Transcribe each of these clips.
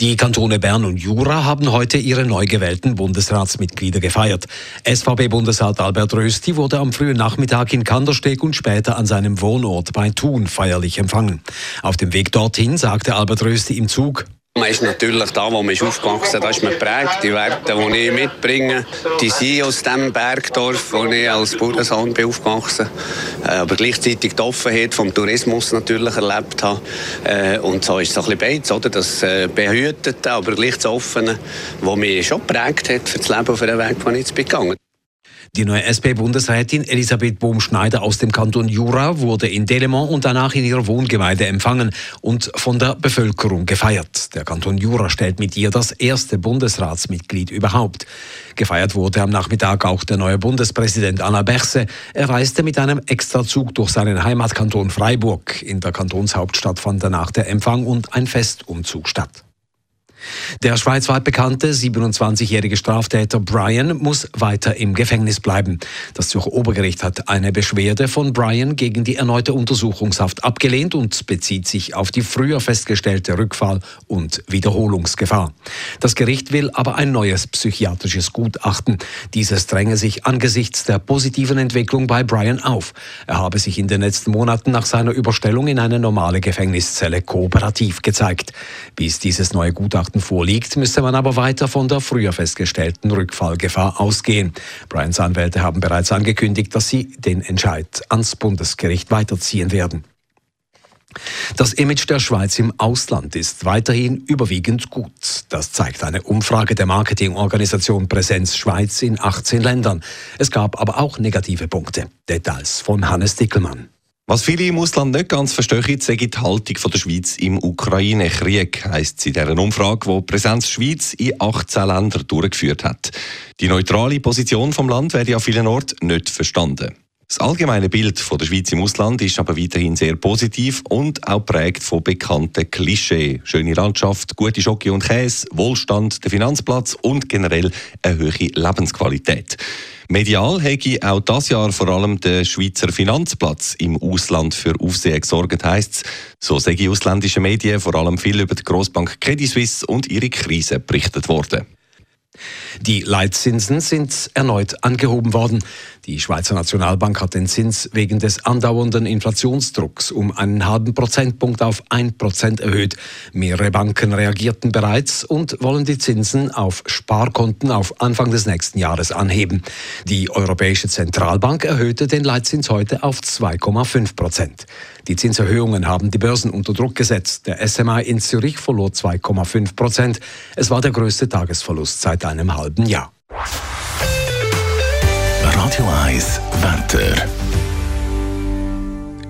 Die Kantone Bern und Jura haben heute ihre neu gewählten Bundesratsmitglieder gefeiert. SVP-Bundesrat Albert Rösti wurde am frühen Nachmittag in Kandersteg und später an seinem Wohnort bei Thun feierlich empfangen. Auf dem Weg dorthin sagte Albert Rösti im Zug, man ist natürlich da, wo man ist aufgewachsen da ist man prägt. Die Werte, die ich mitbringe, die sind aus dem Bergdorf, wo ich als Bauernsohn bin aufgewachsen äh, aber gleichzeitig die Offenheit vom Tourismus natürlich erlebt habe. Äh, und so ist es ein bisschen beides, oder? Das äh, Behütete, aber gleich das Offene, das mich schon prägt hat für das Leben auf einem Weg, den ich jetzt bin gegangen die neue SP-Bundesrätin Elisabeth Bohm-Schneider aus dem Kanton Jura wurde in Delemont und danach in ihrer Wohngemeinde empfangen und von der Bevölkerung gefeiert. Der Kanton Jura stellt mit ihr das erste Bundesratsmitglied überhaupt. Gefeiert wurde am Nachmittag auch der neue Bundespräsident Anna Berse. Er reiste mit einem Extrazug durch seinen Heimatkanton Freiburg. In der Kantonshauptstadt fand danach der Empfang und ein Festumzug statt. Der schweizweit bekannte 27-jährige Straftäter Brian muss weiter im Gefängnis bleiben. Das Zürcher Obergericht hat eine Beschwerde von Brian gegen die erneute Untersuchungshaft abgelehnt und bezieht sich auf die früher festgestellte Rückfall- und Wiederholungsgefahr. Das Gericht will aber ein neues psychiatrisches Gutachten. Dieses dränge sich angesichts der positiven Entwicklung bei Brian auf. Er habe sich in den letzten Monaten nach seiner Überstellung in eine normale Gefängniszelle kooperativ gezeigt. Bis dieses neue Gutachten Gutachten vorliegt, müsste man aber weiter von der früher festgestellten Rückfallgefahr ausgehen. Bryans Anwälte haben bereits angekündigt, dass sie den Entscheid ans Bundesgericht weiterziehen werden. Das Image der Schweiz im Ausland ist weiterhin überwiegend gut. Das zeigt eine Umfrage der Marketingorganisation Präsenz Schweiz in 18 Ländern. Es gab aber auch negative Punkte. Details von Hannes Dickelmann. Was viele im Ausland nicht ganz verstehen, sei die Haltung der Schweiz im Ukraine-Krieg, heisst es in dieser Umfrage, die Präsenz Schweiz in 18 Ländern durchgeführt hat. Die neutrale Position vom Land werde an vielen Orten nicht verstanden. Das allgemeine Bild von der Schweiz im Ausland ist aber weiterhin sehr positiv und auch prägt von bekannten Klischee. Schöne Landschaft, gute Schocke und Käse, Wohlstand, der Finanzplatz und generell eine hohe Lebensqualität. Medial hätte auch das Jahr vor allem der Schweizer Finanzplatz im Ausland für Aufsehen gesorgt, heisst. So sagen ausländische Medien vor allem viel über die Grossbank Credit Suisse und ihre Krise berichtet worden. Die Leitzinsen sind erneut angehoben worden. Die Schweizer Nationalbank hat den Zins wegen des andauernden Inflationsdrucks um einen halben Prozentpunkt auf ein Prozent erhöht. Mehrere Banken reagierten bereits und wollen die Zinsen auf Sparkonten auf Anfang des nächsten Jahres anheben. Die Europäische Zentralbank erhöhte den Leitzins heute auf 2,5 Prozent. Die Zinserhöhungen haben die Börsen unter Druck gesetzt. Der SMI in Zürich verlor 2,5 Prozent. Es war der größte Tagesverlust seit einem halben Jahr. Radio 1 Wetter.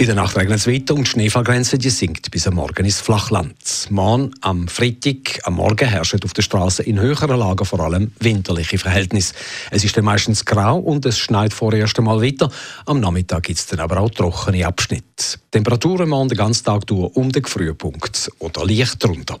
In der Nacht regnet es weiter und die Schneefallgrenze die sinkt bis am Morgen ins Flachland. Morgen am Freitag am Morgen herrschen auf der Straße in höheren Lagen vor allem winterliche Verhältnisse. Es ist dann meistens grau und es schneit vorerst einmal weiter. Am Nachmittag gibt es dann aber auch trockene Abschnitte. Temperaturen morgen den ganzen Tag durch um den Frühpunkt oder leicht drunter.